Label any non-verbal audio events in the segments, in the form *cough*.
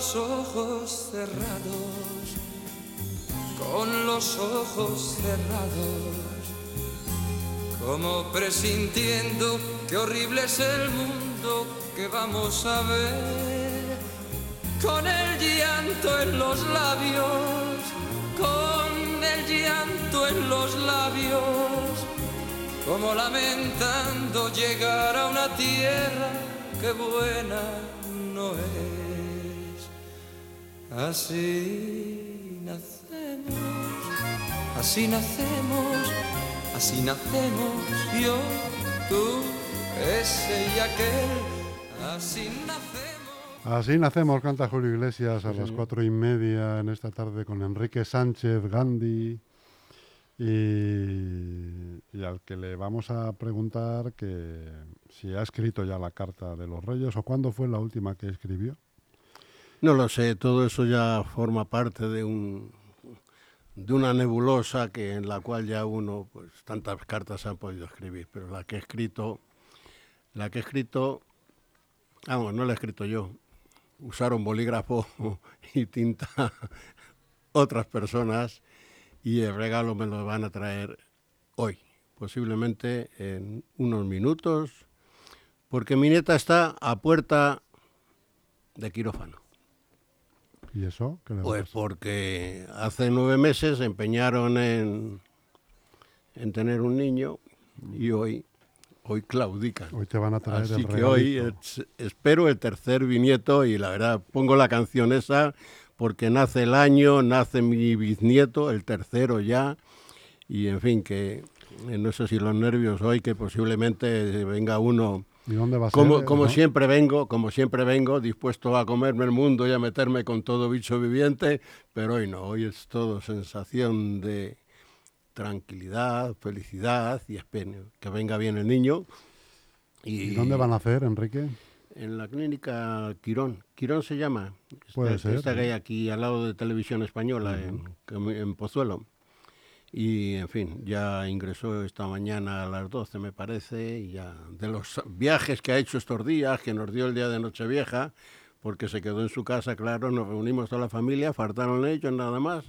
los ojos cerrados, con los ojos cerrados, como presintiendo que horrible es el mundo que vamos a ver, con el llanto en los labios, con el llanto en los labios, como lamentando llegar a una tierra que buena no es. Así nacemos, así nacemos, así nacemos yo, tú, ese y aquel, así nacemos. Así nacemos, canta Julio Iglesias a las cuatro y media en esta tarde con Enrique Sánchez Gandhi y, y al que le vamos a preguntar que si ha escrito ya la carta de los reyes o cuándo fue la última que escribió. No lo sé, todo eso ya forma parte de un de una nebulosa que en la cual ya uno pues tantas cartas ha podido escribir, pero la que he escrito la que he escrito vamos, no la he escrito yo. Usaron bolígrafo *laughs* y tinta *laughs* otras personas y el regalo me lo van a traer hoy, posiblemente en unos minutos, porque mi nieta está a puerta de quirófano. ¿Y eso? ¿Qué le Pues pasa? porque hace nueve meses se empeñaron en, en tener un niño y hoy, hoy claudican. Hoy te van a traer Así el que hoy es- espero el tercer bisnieto y la verdad pongo la canción esa porque nace el año, nace mi bisnieto, el tercero ya, y en fin, que no sé si los nervios hoy, que posiblemente venga uno, ¿Y dónde va a como, ser? como siempre vengo, como siempre vengo, dispuesto a comerme el mundo y a meterme con todo bicho viviente, pero hoy no, hoy es todo sensación de tranquilidad, felicidad y espero que venga bien el niño. ¿Y dónde van a hacer, Enrique? En la clínica Quirón. Quirón se llama. Puede Esta- ser, hay aquí al lado de Televisión Española, en, en Pozuelo. Y, en fin, ya ingresó esta mañana a las 12, me parece, y ya de los viajes que ha hecho estos días, que nos dio el día de Nochevieja, porque se quedó en su casa, claro, nos reunimos toda la familia, faltaron ellos nada más,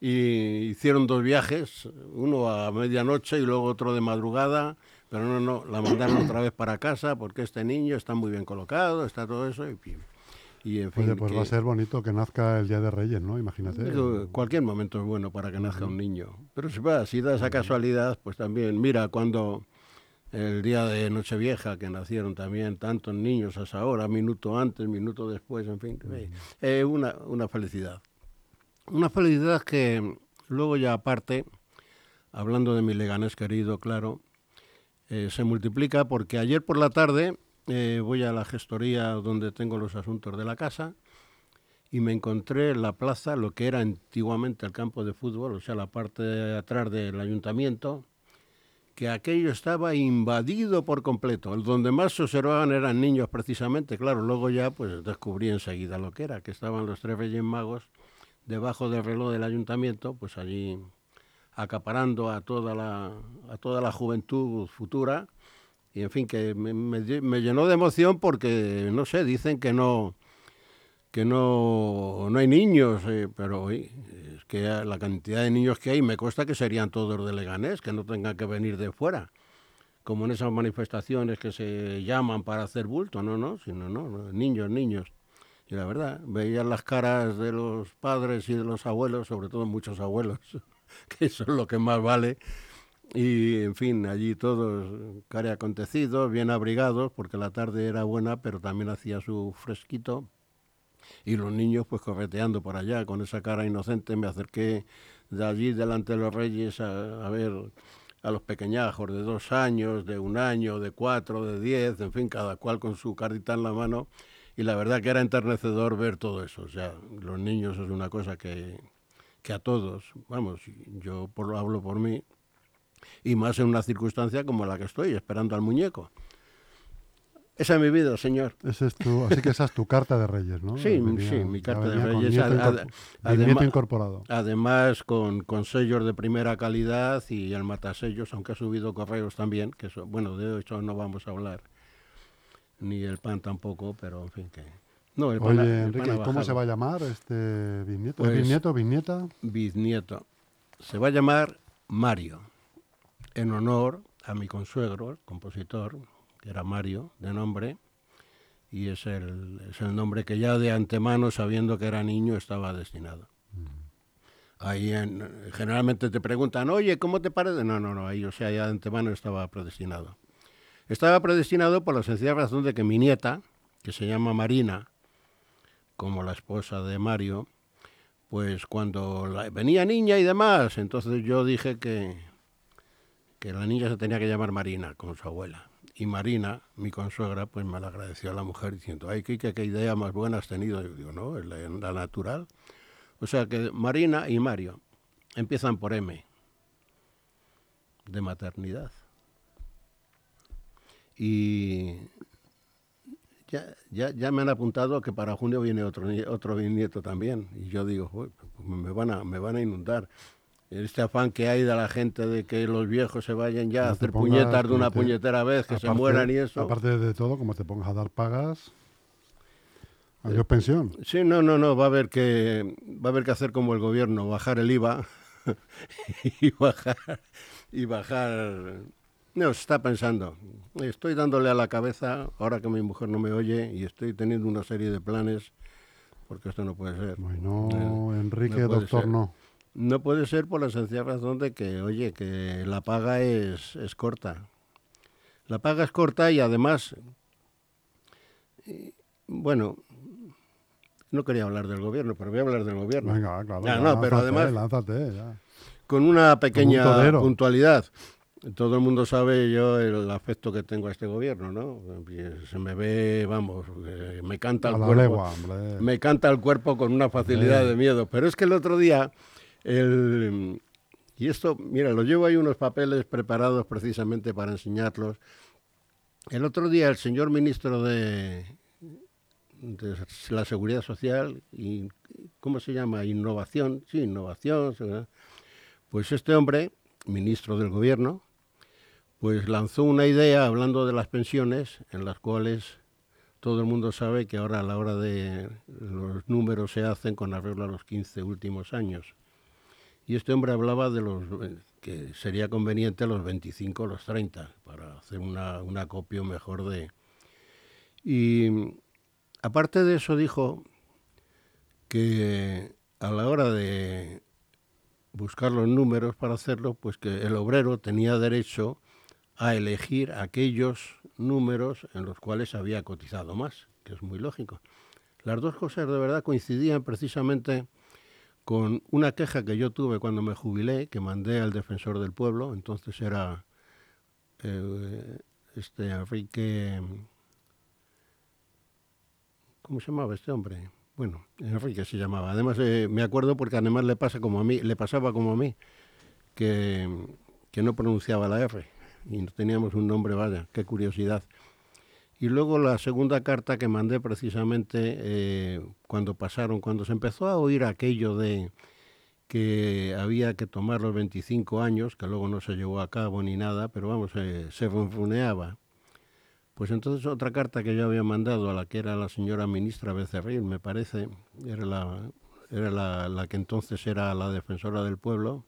y hicieron dos viajes, uno a medianoche y luego otro de madrugada, pero no, no, la mandaron otra vez para casa porque este niño está muy bien colocado, está todo eso, y, y en fin. Oye, pues va a que- ser bonito que nazca el Día de Reyes, ¿no? Imagínate. Digo, cualquier momento es bueno para que nazca un niño. Pero si, va, si da esa casualidad, pues también, mira, cuando el día de Nochevieja, que nacieron también tantos niños a esa hora, minuto antes, minuto después, en fin, eh, eh, una, una felicidad. Una felicidad que luego ya aparte, hablando de mi leganés querido, claro, eh, se multiplica porque ayer por la tarde eh, voy a la gestoría donde tengo los asuntos de la casa y me encontré en la plaza lo que era antiguamente el campo de fútbol, o sea, la parte de atrás del ayuntamiento, que aquello estaba invadido por completo. Donde más se observaban eran niños precisamente, claro, luego ya pues descubrí enseguida lo que era, que estaban los tres reyes magos debajo del reloj del ayuntamiento, pues allí acaparando a toda la, a toda la juventud futura. Y en fin, que me, me me llenó de emoción porque, no sé, dicen que no, que no, no hay niños, eh, pero oye, es que la cantidad de niños que hay me consta que serían todos de Leganés, que no tengan que venir de fuera, como en esas manifestaciones que se llaman para hacer bulto, no, no, sino no, niños, niños. Y la verdad, veían las caras de los padres y de los abuelos, sobre todo muchos abuelos, *laughs* que eso es lo que más vale. Y en fin, allí todos care acontecidos, bien abrigados, porque la tarde era buena, pero también hacía su fresquito. Y los niños pues correteando por allá con esa cara inocente me acerqué de allí delante de los reyes a, ver a los pequeñajos de dos años, de un año, de cuatro, de diez, en fin, cada cual con su carita en la mano. Y la verdad que era enternecedor ver todo eso, o sea, los niños es una cosa que, que a todos, vamos, yo por, hablo por mí, y más en una circunstancia como la que estoy, esperando al muñeco. Esa es mi vida, señor. Ese es tu, así que esa es tu carta de Reyes, ¿no? Sí, Venía- sí, mi carta de Reyes, nieto ad- incorpor- ad- bisnieto adema- incorporado. Además, con, con sellos de primera calidad y el matasellos, aunque ha subido correos también, que eso, bueno, de eso no vamos a hablar, ni el pan tampoco, pero en fin, que No, el Oye, el Enrique, pana ¿y ¿cómo se va a llamar este bisnieto? Pues- ¿Es bisnieto, bisnieta? Bisnieto. Se va a llamar Mario, en honor a mi consuegro, el compositor, que era Mario, de nombre, y es el, es el nombre que ya de antemano, sabiendo que era niño, estaba destinado. Ahí en- generalmente te preguntan, oye, ¿cómo te parece? No, no, no, ahí, o sea, ya de antemano estaba predestinado. Estaba predestinado por la sencilla razón de que mi nieta, que se llama Marina, como la esposa de Mario, pues cuando la- venía niña y demás, entonces yo dije que, la niña se tenía que llamar Marina, como su abuela. Y Marina, mi consuegra, pues me la agradeció a la mujer diciendo, ay, Kike, qué idea más buena has tenido. Yo digo, no, la, natural. O sea que Marina y Mario empiezan por M, de maternidad. Y ya, ya, ya me han apuntado que para junio viene otro, otro también. Y yo digo, "Uy, pues me, van a, me van a inundar. Este afán que hay de la gente de que los viejos se vayan ya a No hacer pongas, puñetas de una te- puñetera vez, que se mueran y eso. Aparte de todo, como te pongas a dar pagas, adiós pensión. Sí, no, no, no, va a haber que va a haber que hacer como el gobierno, bajar el IVA *laughs* y bajar y bajar no, se está pensando. Estoy dándole a la cabeza ahora que mi mujer no me oye y estoy teniendo una serie de planes porque esto no puede ser. Bueno, Eh, Enrique, no doctor, ser. no. No puede ser por la sencilla razón de que, oye, que la paga es, es corta. La paga es corta y además, bueno, no quería hablar del gobierno, pero voy a hablar del gobierno. Venga, claro. Ya, pero además- Lánzate, ya. Con una pequeña puntualidad. Todo el mundo sabe yo el afecto que tengo a este gobierno, ¿no? Y Se me ve, vamos, eh, me canta el cuerpo. legua, me canta el cuerpo con una facilidad Sí. de miedo. Pero es que el otro día, el, y esto, mira, lo llevo ahí unos papeles preparados precisamente para enseñarlos. El otro día el señor ministro de, la Seguridad Social y, ¿cómo se llama? Innovación, sí, innovación. Pues este hombre, ministro del gobierno, pues lanzó una idea hablando de las pensiones en las cuales todo el mundo sabe que ahora a la hora de los números se hacen con arreglo a los 15 últimos años. Y este hombre hablaba de los eh, que sería conveniente los 25 o los 30 para hacer una, un acopio mejor de... Y aparte de eso dijo que a la hora de buscar los números para hacerlo, pues que el obrero tenía derecho a elegir aquellos números en los cuales había cotizado más, que es muy lógico. Las dos cosas de verdad coincidían precisamente con una queja que yo tuve cuando me jubilé, que mandé al defensor del pueblo, entonces era eh, este Enrique, ¿cómo se llamaba este hombre? Bueno, Enrique se llamaba. Además eh, me acuerdo porque además le pasa como a mí, le pasaba como a mí, que, que no pronunciaba la R y no teníamos un nombre, vaya, qué curiosidad. Y luego la segunda carta que mandé precisamente eh, cuando pasaron, cuando se empezó a oír aquello de que había que tomar los 25 años, que luego no se llevó a cabo ni nada, pero vamos, se ronroneaba. Pues entonces otra carta que yo había mandado a la que era la señora ministra Becerril, me parece, era la, era la que entonces era la defensora del pueblo,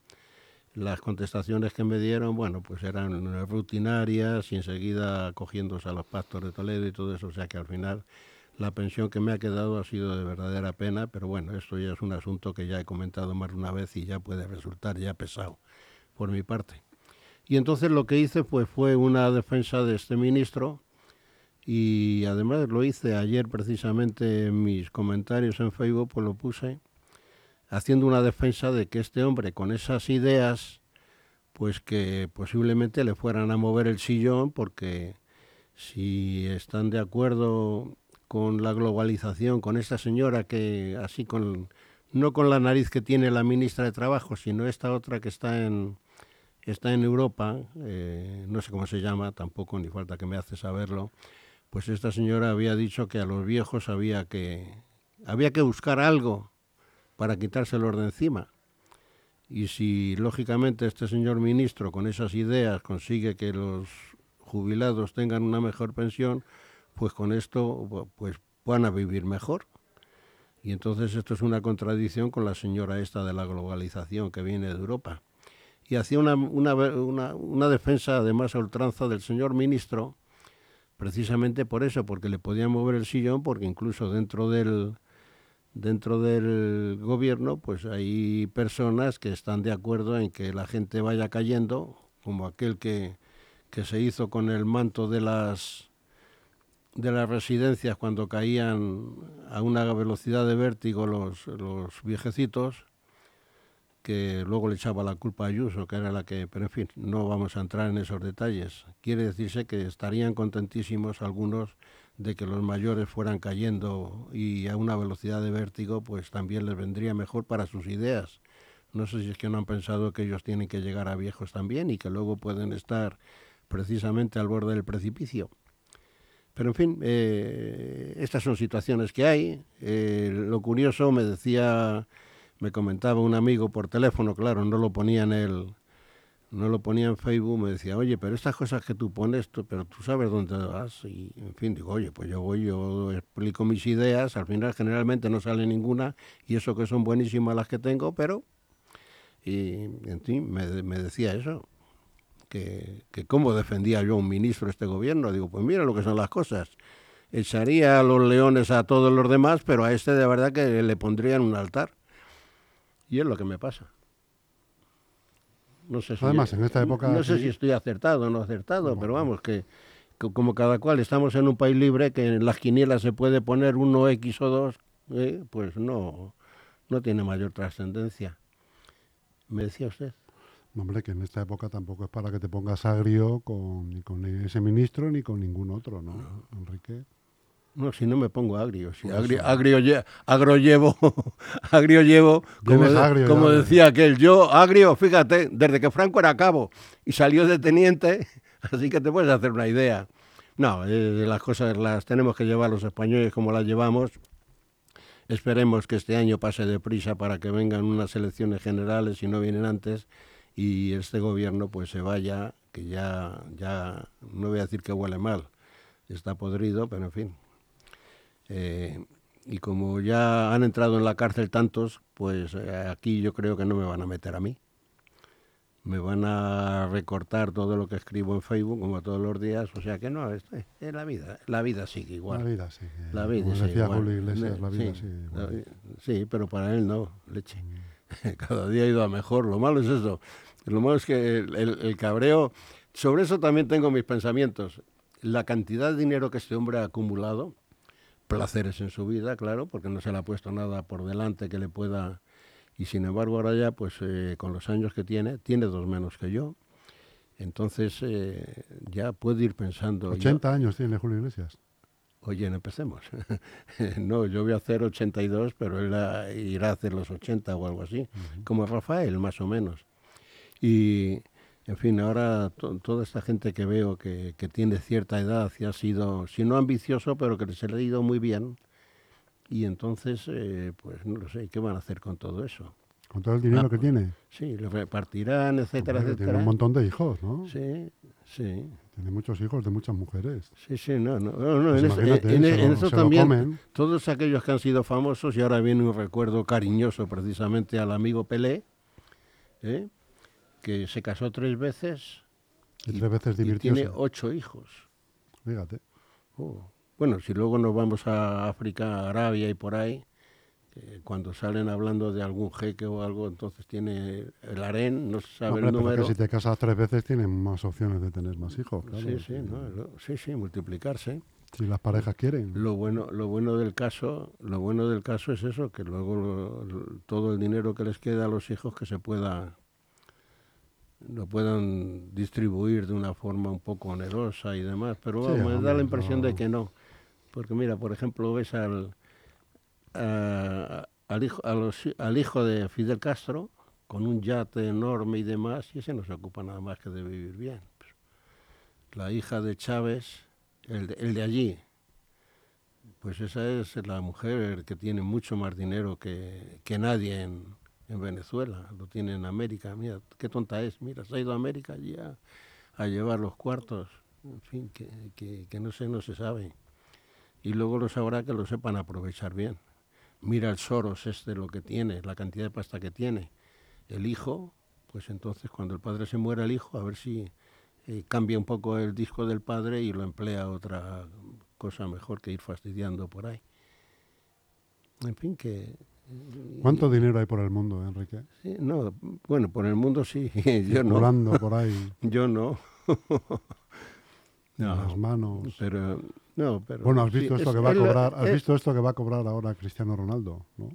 las contestaciones que me dieron, bueno, pues eran rutinarias y enseguida cogiéndose a los pactos de Toledo y todo eso, o sea que al final la pensión que me ha quedado ha sido de verdadera pena, pero bueno, esto ya es un asunto que ya he comentado más de una vez y ya puede resultar ya pesado por mi parte. Y entonces lo que hice pues fue una defensa de este ministro y además lo hice ayer precisamente en mis comentarios en Facebook, pues lo puse haciendo una defensa de que este hombre con esas ideas, pues que posiblemente le fueran a mover el sillón, porque si están de acuerdo con la globalización, con esta señora que así con no con la nariz que tiene la ministra de Trabajo, sino esta otra que está en está en Europa, eh, no sé cómo se llama, tampoco ni falta que me hace saberlo, pues esta señora había dicho que a los viejos había que había que buscar algo para quitárselos de encima. Y si lógicamente este señor ministro con esas ideas consigue que los jubilados tengan una mejor pensión, pues con esto pues puedan vivir mejor. Y entonces esto es una contradicción con la señora esta de la globalización que viene de Europa. Y hacía una, una, una, defensa además a ultranza del señor ministro, precisamente por eso, porque le podían mover el sillón, porque incluso dentro del, dentro del gobierno, pues hay personas que están de acuerdo en que la gente vaya cayendo, como aquel que, que se hizo con el manto de las de las residencias cuando caían a una velocidad de vértigo los, los viejecitos, que luego le echaba la culpa a Ayuso, que era la que, pero en fin, no vamos a entrar en esos detalles. Quiere decirse que estarían contentísimos algunos de que los mayores fueran cayendo y a una velocidad de vértigo, pues también les vendría mejor para sus ideas. No sé si es que no han pensado que ellos tienen que llegar a viejos también y que luego pueden estar precisamente al borde del precipicio. Pero en fin, eh, estas son situaciones que hay. Eh, lo curioso, me decía, me comentaba un amigo por teléfono, claro, no lo ponía en el, no lo ponía en Facebook, me decía, oye, pero estas cosas que tú pones, pero tú sabes dónde vas. Y, en fin, digo, oye, pues yo voy, yo explico mis ideas, al final generalmente no sale ninguna, y eso que son buenísimas las que tengo, pero, y en fin, me, decía eso, que, que cómo defendía yo a un ministro de este gobierno. Digo, pues mira lo que son las cosas. Echaría a los leones a todos los demás, pero a este de verdad que le pondrían un altar. Y es lo que me pasa. No sé si, Además, en esta época... No sé si estoy acertado o no acertado, pero vamos, que, como cada cual estamos en un país libre, que en las quinielas se puede poner uno X o dos, ¿eh? pues no, no tiene mayor trascendencia. ¿Me decía usted? hombre, que en esta época tampoco es para que te pongas agrio con, ni con ese ministro ni con ningún otro, ¿no, Enrique? No, si no me pongo agrio. Si agrio, agrio, agro llevo, *laughs* agrio llevo, como, decía aquel, yo agrio, fíjate, desde que Franco era cabo y salió de teniente, *laughs* así que te puedes hacer una idea. No, eh, las cosas las tenemos que llevar los españoles como las llevamos. Esperemos que este año pase deprisa para que vengan unas elecciones generales si no vienen antes y este gobierno pues se vaya, que ya, ya no voy a decir que huele mal, está podrido, pero en fin, eh, y como ya han entrado en la cárcel tantos, pues eh, aquí yo creo que no me van a meter a mí. Me van a recortar todo lo que escribo en Facebook, como todos los días. O sea que no, es, es la vida. La vida sigue igual. La vida sigue. La vida sigue decía igual. Iglesias, la vida sí, sigue sí, pero para él no, leche. Mm. *laughs* Cada día ha ido a mejor. Lo malo es eso. Lo malo es que el, el cabreo... Sobre eso también tengo mis pensamientos. La cantidad de dinero que este hombre ha acumulado placeres en su vida, claro, porque no se le ha puesto nada por delante que le pueda... Y sin embargo ahora ya, pues eh, con los años que tiene, tiene dos menos que yo. Entonces eh, ya puede ir pensando... 80 años tiene Julio Iglesias. Oye, no empecemos. *laughs* no, yo voy a hacer 82, pero él irá a hacer los 80 o algo así, como Rafael, más o menos. Y, en fin, ahora toda esta gente que veo que, tiene cierta edad y ha sido, si no ambicioso, pero que se le ha ido muy bien, y entonces, eh, pues no lo sé, ¿qué van a hacer con todo eso? ¿Con todo el dinero ah, que tiene? Sí, lo repartirán, etcétera, etcétera. Tiene un montón de hijos, ¿no? Sí, sí. Tiene muchos hijos de muchas mujeres. Sí, sí, no, no. no, en, pues eso, también, todos aquellos que han sido famosos, y ahora viene un recuerdo cariñoso precisamente al amigo Pelé, ¿eh? Que se casó tres veces. Y, tres veces y tiene ocho hijos. Fíjate. Oh. Bueno, si luego nos vamos a África, Arabia y por ahí, cuando salen hablando de algún jeque o algo, entonces tiene el harén, no se sabe el número. si te casas tres veces tienes más opciones de tener más hijos. Sí, sí, sí, sí, multiplicarse. Si las parejas quieren. Lo bueno, lo bueno del caso, lo bueno del caso es eso, que luego todo el dinero que les queda a los hijos que se pueda lo puedan distribuir de una forma un poco onerosa y demás, pero me da la impresión de que no. Porque mira, por ejemplo, ves al, al, hijo, al hijo de Fidel Castro con un yate enorme y demás, y ese no se ocupa nada más que de vivir bien. La hija de Chávez, el de, el de allí, pues esa es la mujer que tiene mucho más dinero que, que nadie en, en Venezuela, lo tiene en América. Mira, qué tonta es. Mira, se ha ido a América allí a, llevar los cuartos. En fin, que, que, no sé, no se sabe. y luego los habrá que lo sepan aprovechar bien. Mira el Soros este lo que tiene, la cantidad de pasta que tiene. El hijo, pues entonces cuando el padre se muera el hijo, a ver si eh, cambia un poco el disco del padre y lo emplea otra cosa mejor que ir fastidiando por ahí. En fin, que... ¿Cuánto dinero hay por el mundo, Enrique? Sí, no, bueno, por el mundo sí, *laughs* yo no. Volando por ahí. *laughs* Yo no. *laughs* no. Las manos. Pero, no, pero... Bueno, has visto esto que va a cobrar, has visto esto que va a cobrar ahora Cristiano Ronaldo, ¿no?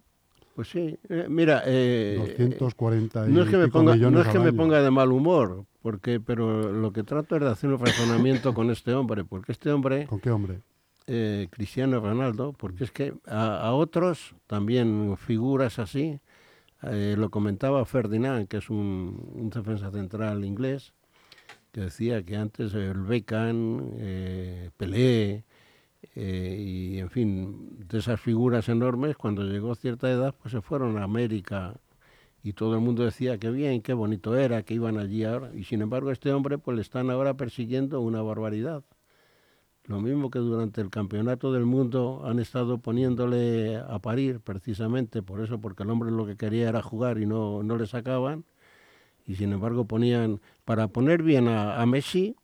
Pues sí, eh, mira, eh, 240 y no es que me ponga, no es que me año. ponga de mal humor, porque, pero lo que trato es de hacer un razonamiento con este hombre, porque este hombre, ¿Con qué hombre? Eh, Cristiano Ronaldo, porque es que a, otros también figuras así, eh, lo comentaba Ferdinand, que es un, un defensa central inglés, que decía que antes el Beckham, eh, Pelé, y en fin, de esas figuras enormes, cuando llegó cierta edad, pues se fueron a América y todo el mundo decía que bien, qué bonito era, que iban allí. Y sin embargo, este hombre, pues le están ahora persiguiendo una barbaridad. Lo mismo que durante el campeonato del mundo han estado poniéndole a parir, precisamente por eso, porque el hombre lo que quería era jugar y no, no le sacaban. Y sin embargo ponían, para poner bien a, a Messi,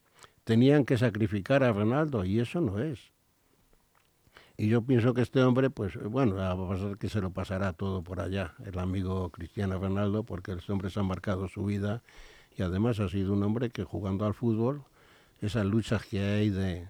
tenían que sacrificar a Ronaldo, y eso no es. Y yo pienso que este hombre, pues bueno, va a pasar que se lo pasará todo por allá, el amigo Cristiano Ronaldo, porque este hombre se ha marcado su vida y además ha sido un hombre que jugando al fútbol, esas luchas que hay de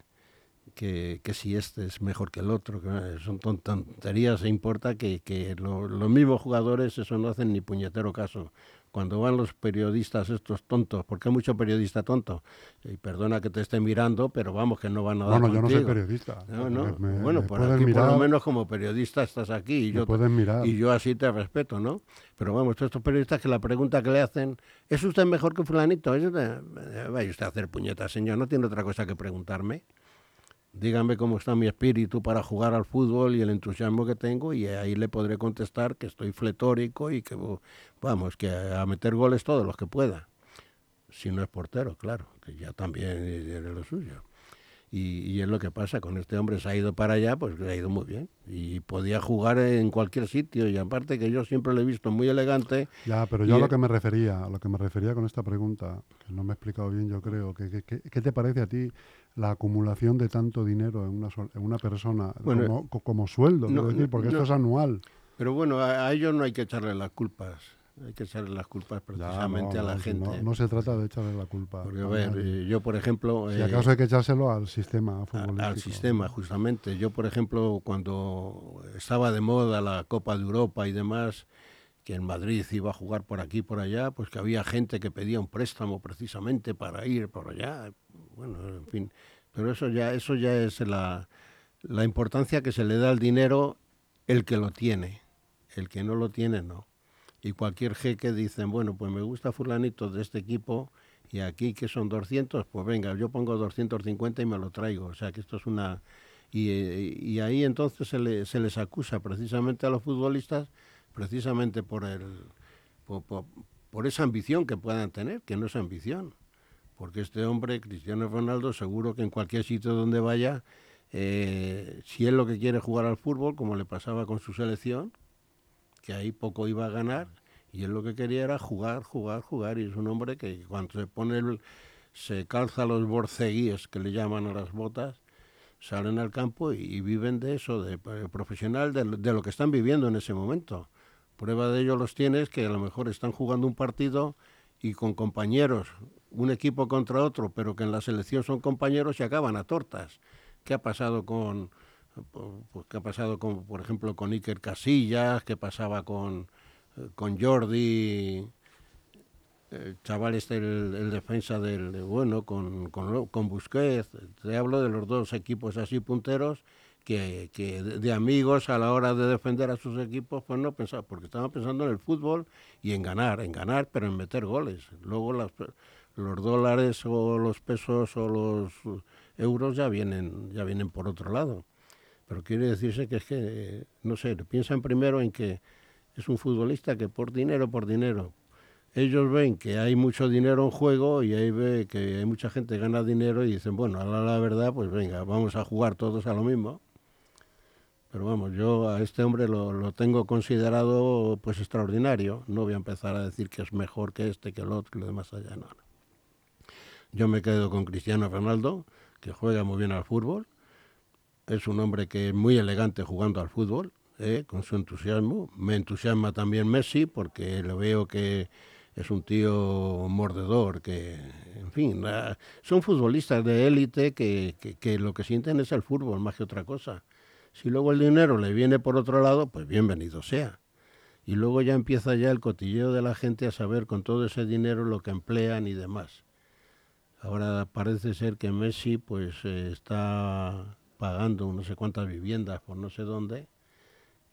que, que si este es mejor que el otro, que eh, son ton- tonterías, e importa que, que lo- los mismos jugadores eso no hacen ni puñetero caso. Cuando van los periodistas estos tontos, porque hay mucho periodista tonto, y perdona que te esté mirando, pero vamos, que no van a dar Bueno, yo no soy contigo. periodista. No, no. Me- me- bueno, me por aquí por mirar, lo menos como periodista estás aquí y yo, pueden mirar. y yo así te respeto, ¿no? Pero vamos, todos estos periodistas que la pregunta que le hacen, ¿es usted mejor que fulanito? ¿Es usted? Eh, Vaya usted a hacer puñetas, señor, no tiene otra cosa que preguntarme. Dígame cómo está mi espíritu para jugar al fútbol y el entusiasmo que tengo y ahí le podré contestar que estoy fletórico y que, vamos, que a meter goles todos los que pueda. Si no es portero, claro, que ya también tiene lo suyo. Y, y es lo que pasa, con este hombre se ha ido para allá, pues le ha ido muy bien. Y podía jugar en cualquier sitio. Y aparte que yo siempre lo he visto muy elegante. Ya, pero yo a lo el- que me refería, a lo que me refería con esta pregunta, que no me he explicado bien, yo creo, que, ¿qué te parece a ti la acumulación de tanto dinero en una, sol- en una persona Bueno, como, co- como sueldo? no, decir, porque no. esto es anual. Pero bueno, a, a ellos no hay que echarle las culpas. Hay que echarle las culpas Ya, precisamente no, a la gente. No, no se trata de echarle la culpa. Porque, a ver, nadie. yo por ejemplo... si eh, acaso hay que echárselo al sistema futbolístico. al sistema, justamente. Yo, por ejemplo, cuando estaba de moda la Copa de Europa y demás, que en Madrid iba a jugar por aquí por allá, pues que había gente que pedía un préstamo precisamente para ir por allá. Bueno, en fin. Pero eso ya, eso ya es la, la importancia que se le da al dinero el que lo tiene. El que no lo tiene, no. Y cualquier jeque dicen, bueno, pues me gusta fulanito de este equipo y aquí que son 200, pues venga, yo pongo 250 y me lo traigo. O sea que esto es una... Y, y ahí entonces se, le- se les acusa precisamente a los futbolistas, precisamente por, el, por, por- esa ambición que puedan tener, que no es ambición. Porque este hombre, Cristiano Ronaldo, seguro que en cualquier sitio donde vaya, eh, si él lo que quiere es jugar al fútbol, como le pasaba con su selección, que ahí poco iba a ganar, y él lo que quería era jugar, jugar, jugar, y es un hombre que cuando se pone el- se calza los borceguíes, que le llaman a las botas, salen al campo y, viven de eso, de, eh, profesional, de, lo- de lo que están viviendo en ese momento. Prueba de ello los tienes que a lo mejor están jugando un partido y con compañeros, un equipo contra otro, pero que en la selección son compañeros y acaban a tortas. ¿Qué ha pasado con, pues, qué ha pasado con, por ejemplo, con Iker Casillas? ¿Qué pasaba con, eh, con Jordi? El chaval este, el, defensa del, de- bueno, con, con, con Busquets. Te hablo de los dos equipos así punteros que, que de, amigos a la hora de defender a sus equipos, pues no pensaban, porque estaban pensando en el fútbol y en ganar, en ganar, pero en meter goles. Luego las, los dólares o los pesos o los euros ya vienen, ya vienen por otro lado. Pero quiere decirse que es que, no sé, piensan primero en que es un futbolista que por dinero, por dinero. Ellos ven que hay mucho dinero en juego y ahí ve que hay mucha gente que gana dinero y dicen, bueno, a la, verdad, pues venga, vamos a jugar todos a lo mismo. Pero vamos, yo a este hombre lo, lo, tengo considerado pues extraordinario. No voy a empezar a decir que es mejor que este, que el otro, que lo demás allá. No. Yo me quedo con Cristiano Ronaldo, que juega muy bien al fútbol. Es un hombre que es muy elegante jugando al fútbol, ¿eh? con su entusiasmo. Me entusiasma también Messi, porque lo veo que es un tío mordedor, que, en fin, son futbolistas de élite que, que, lo que sienten es el fútbol más que otra cosa. Si luego el dinero le viene por otro lado, pues bienvenido sea. Y luego ya empieza ya el cotilleo de la gente a saber con todo ese dinero lo que emplean y demás. Ahora parece ser que Messi pues eh, está pagando no sé cuántas viviendas por no sé dónde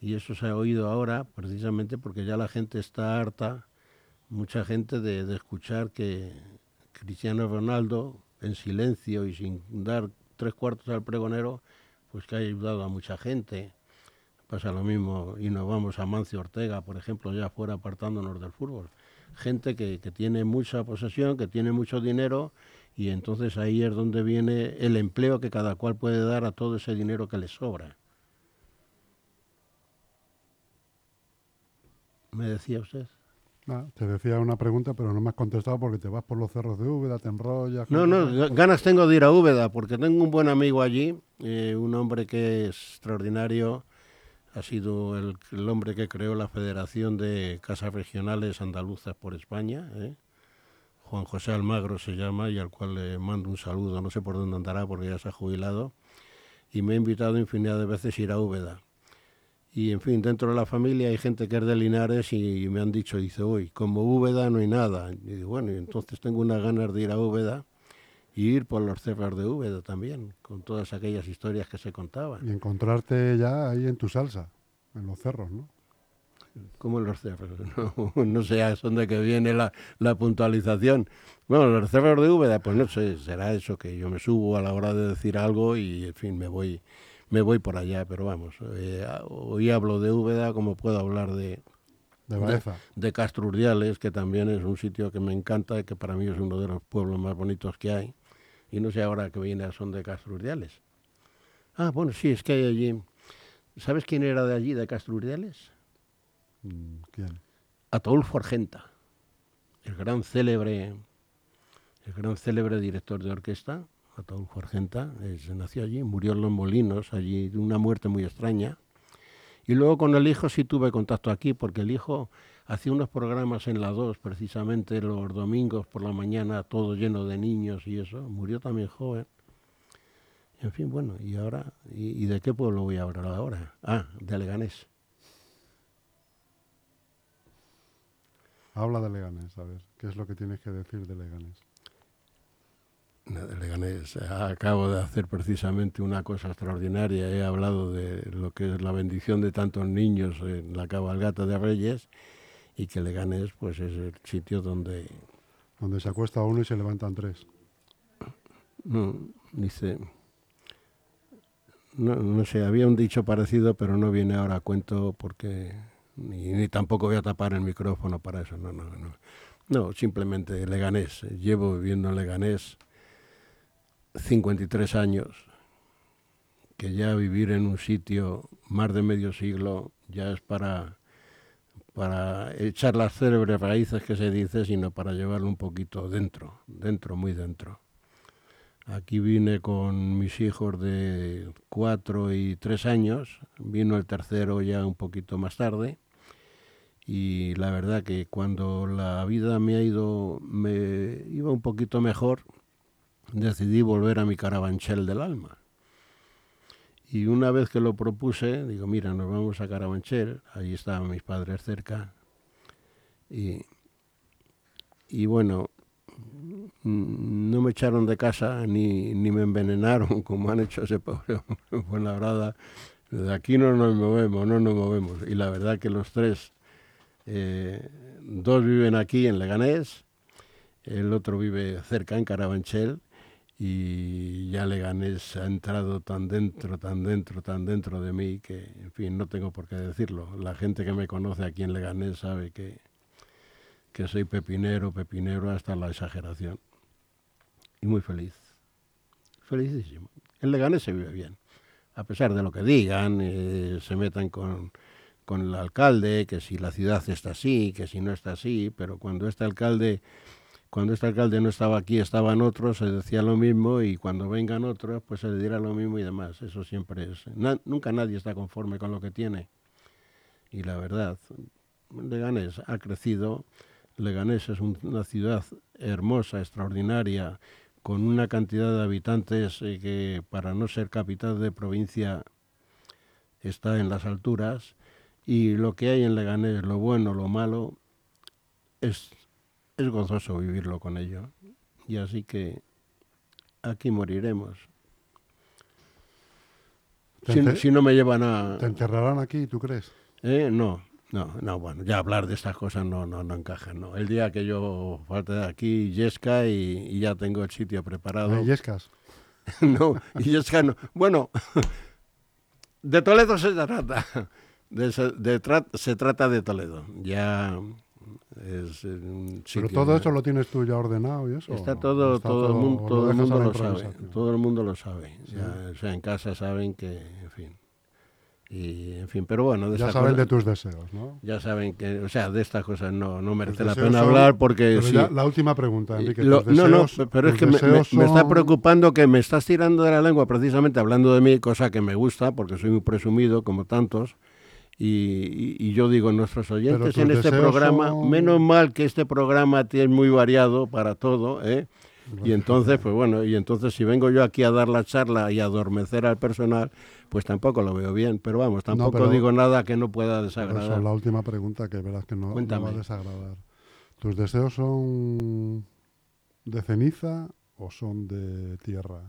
y eso se ha oído ahora precisamente porque ya la gente está harta, mucha gente de, de escuchar que Cristiano Ronaldo en silencio y sin dar tres cuartos al pregonero pues que ha ayudado a mucha gente. Pasa lo mismo y nos vamos a Mancio Ortega, por ejemplo, ya fuera apartándonos del fútbol. Gente que, que tiene mucha posesión, que tiene mucho dinero y entonces ahí es donde viene el empleo que cada cual puede dar a todo ese dinero que le sobra. ¿Me decía usted? Ah, te decía una pregunta, pero no me has contestado porque te vas por los cerros de Úbeda, te enrollas. No, no, ganas tengo de ir a Úbeda porque tengo un buen amigo allí, eh, un hombre que es extraordinario, ha sido el, el, hombre que creó la Federación de Casas Regionales Andaluzas por España. ¿eh? Juan José Almagro se llama y al cual le mando un saludo, no sé por dónde andará porque ya se ha jubilado, y me ha invitado infinidad de veces a ir a Úbeda. Y en fin, dentro de la familia hay gente que es de Linares y me han dicho, dice, uy, como Úbeda no hay nada. Y bueno, entonces tengo unas ganas de ir a Úbeda y ir por los cerros de Úbeda también, con todas aquellas historias que se contaban. Y encontrarte ya ahí en tu salsa, en los cerros, ¿no? Como los cerros, *laughs* no, no sé a dónde que viene la, la, puntualización. Bueno, los cerros de Úbeda, pues no sé, será eso que yo me subo a la hora de decir algo y, en fin, me voy, me voy por allá, pero vamos, eh, hoy hablo de Úbeda como puedo hablar de, de, de, de Castro Urdiales, que también es un sitio que me encanta y que para mí es uno de los pueblos más bonitos que hay. Y no sé ahora que viene a son de Castro Urdiales. Ah, bueno, sí, es que hay allí. ¿Sabes quién era de allí, de Castro Urdiales? ¿Quién? Ataulfo Argenta, el gran célebre, el gran célebre director de orquesta, Ataulfo Argenta, se nació allí, murió en Los Molinos, allí de una muerte muy extraña. Y luego con el hijo sí tuve contacto aquí, porque el hijo hacía unos programas en la 2, precisamente los domingos por la mañana, todo lleno de niños y eso. Murió también joven. En fin, bueno, y ahora, ¿y, y de qué pueblo voy a hablar ahora? Ah, de Leganés. Habla de Leganés, a ver, ¿qué es lo que tienes que decir de Leganés? De Leganés, acabo de hacer precisamente una cosa extraordinaria. He hablado de lo que es la bendición de tantos niños en la cabalgata de Reyes y que Leganés pues es el sitio donde... Donde se acuesta uno y se levantan tres. No, dice... No, no sé, había un dicho parecido, pero no viene ahora a cuento porque ni, ni, tampoco voy a tapar el micrófono para eso, no, no, no. No, simplemente Leganés. Llevo viviendo en Leganés 53 años, que ya vivir en un sitio más de medio siglo ya es para, para echar las célebres raíces que se dice, sino para llevarlo un poquito dentro, dentro, muy dentro. Aquí vine con mis hijos de cuatro y tres años, vino el tercero ya un poquito más tarde y la verdad que cuando la vida me ha ido, me iba un poquito mejor, decidí volver a mi carabanchel del alma. Y una vez que lo propuse, digo, mira, nos vamos a Carabanchel, ahí estaban mis padres cerca, y, y bueno, no me echaron de casa ni, ni me envenenaron *laughs* como han hecho ese pobre Fuenlabrada. De aquí no nos movemos, no nos movemos. Y la verdad que los tres eh, dos viven aquí en Leganés, el otro vive cerca en Carabanchel y ya Leganés ha entrado tan dentro, tan dentro, tan dentro de mí que, en fin, no tengo por qué decirlo. La gente que me conoce aquí en Leganés sabe que, que soy pepinero, pepinero hasta la exageración. Y muy feliz. Felicísimo. En Leganés se vive bien. a pesar de lo que digan, eh, se metan con, con el alcalde, que si la ciudad está así, que si no está así, pero cuando este alcalde cuando este alcalde no estaba aquí, estaban otros, se decía lo mismo y cuando vengan otros, pues se le dirá lo mismo y demás. Eso siempre es. nunca nadie está conforme con lo que tiene. Y la verdad, Leganés ha crecido. Leganés es una ciudad hermosa, extraordinaria, con una cantidad de habitantes eh, que para no ser capital de provincia está en las alturas. Y lo que hay en Leganés, lo bueno, lo malo, es es gozoso vivirlo con ello. Y así que aquí moriremos. Si, no me llevan a... ¿Te enterrarán aquí, tú crees? Eh, no, no, no, bueno, ya hablar de estas cosas no, no, no encaja, no. El día que yo falte de aquí, Yesca, y, ya tengo el sitio preparado. ¿Yescas? *laughs* no, Yesca no. Bueno, *laughs* de Toledo se trata. Se trata de Toledo. Ya pero todo eso lo tienes tú ya ordenado y eso. Está todo, todo, el mundo, todo el mundo lo sabe. Todo el mundo lo sabe. o sea, en casa saben que, en fin. Y, en fin, pero bueno. ya saben de tus deseos, ¿no? Ya saben que, o sea, de estas cosas no, no merece la pena hablar porque. la última pregunta, Enrique. no, no, pero es que me, me, está preocupando que me estás tirando de la lengua precisamente hablando de mí, cosa que me gusta porque soy muy presumido, como tantos y, yo digo, nuestros oyentes en este programa, menos mal que este programa tiene muy variado para todo, ¿eh? Y entonces, pues bueno, y entonces si vengo yo aquí a dar la charla y a adormecer al personal, pues tampoco lo veo bien. Pero vamos, tampoco digo nada que no pueda desagradar. Eso, la última pregunta que verás que no, no va a desagradar. ¿Tus deseos son de ceniza o son de tierra?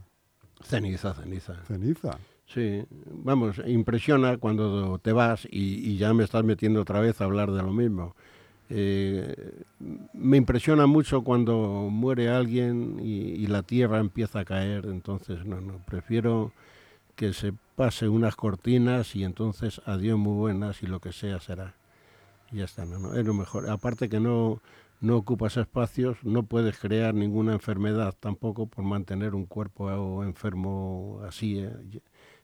Ceniza, ceniza. Ceniza. Sí, vamos, impresiona cuando te vas y, ya me estás metiendo otra vez a hablar de lo mismo. Eh, me impresiona mucho cuando muere alguien y, la tierra empieza a caer, entonces no, no, prefiero que se pase unas cortinas y entonces adiós muy buenas y lo que sea será. Y ya está, no, no, es lo mejor. Aparte que no, no ocupas espacios, no puedes crear ninguna enfermedad tampoco por mantener un cuerpo enfermo así. Eh,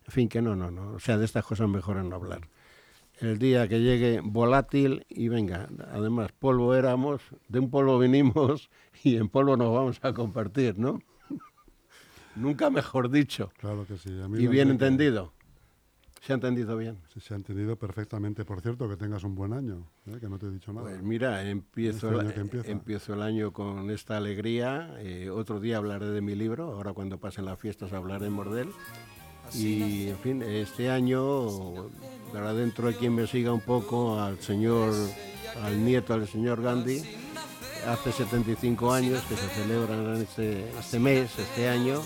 en fin, que no, no, no. O sea, de estas cosas mejor no hablar. El día que llegue volátil y venga, además, polvo éramos, de un polvo vinimos y en polvo nos vamos a compartir, ¿no? *laughs* Nunca mejor dicho. Claro que sí. y bien entendido. ¿Se ha entendido bien? Sí, se ha entendido perfectamente. Por cierto, que tengas un buen año, ¿eh? que no te he dicho nada. Pues mira, empiezo, este el, empiezo el año con esta alegría. Eh, otro día hablaré de mi libro, ahora cuando pasen las fiestas hablaremos de él. Y en fin, este año, para dentro de quien me siga un poco, al señor, al nieto del señor Gandhi, hace 75 años que se celebran este, este mes, este año,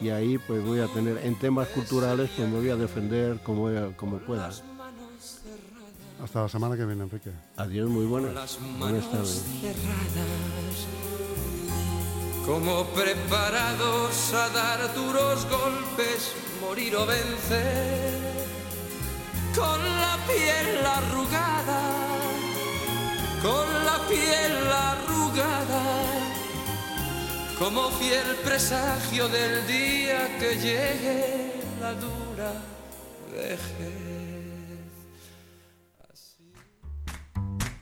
y ahí pues voy a tener, en temas culturales, pues me voy a defender como, como pueda. Hasta la semana que viene, Enrique. Adiós, muy buenas. Buenas tardes como preparados a dar duros golpes, morir o vencer, con la piel arrugada, con la piel arrugada, como fiel presagio del día que llegue la dura vejez.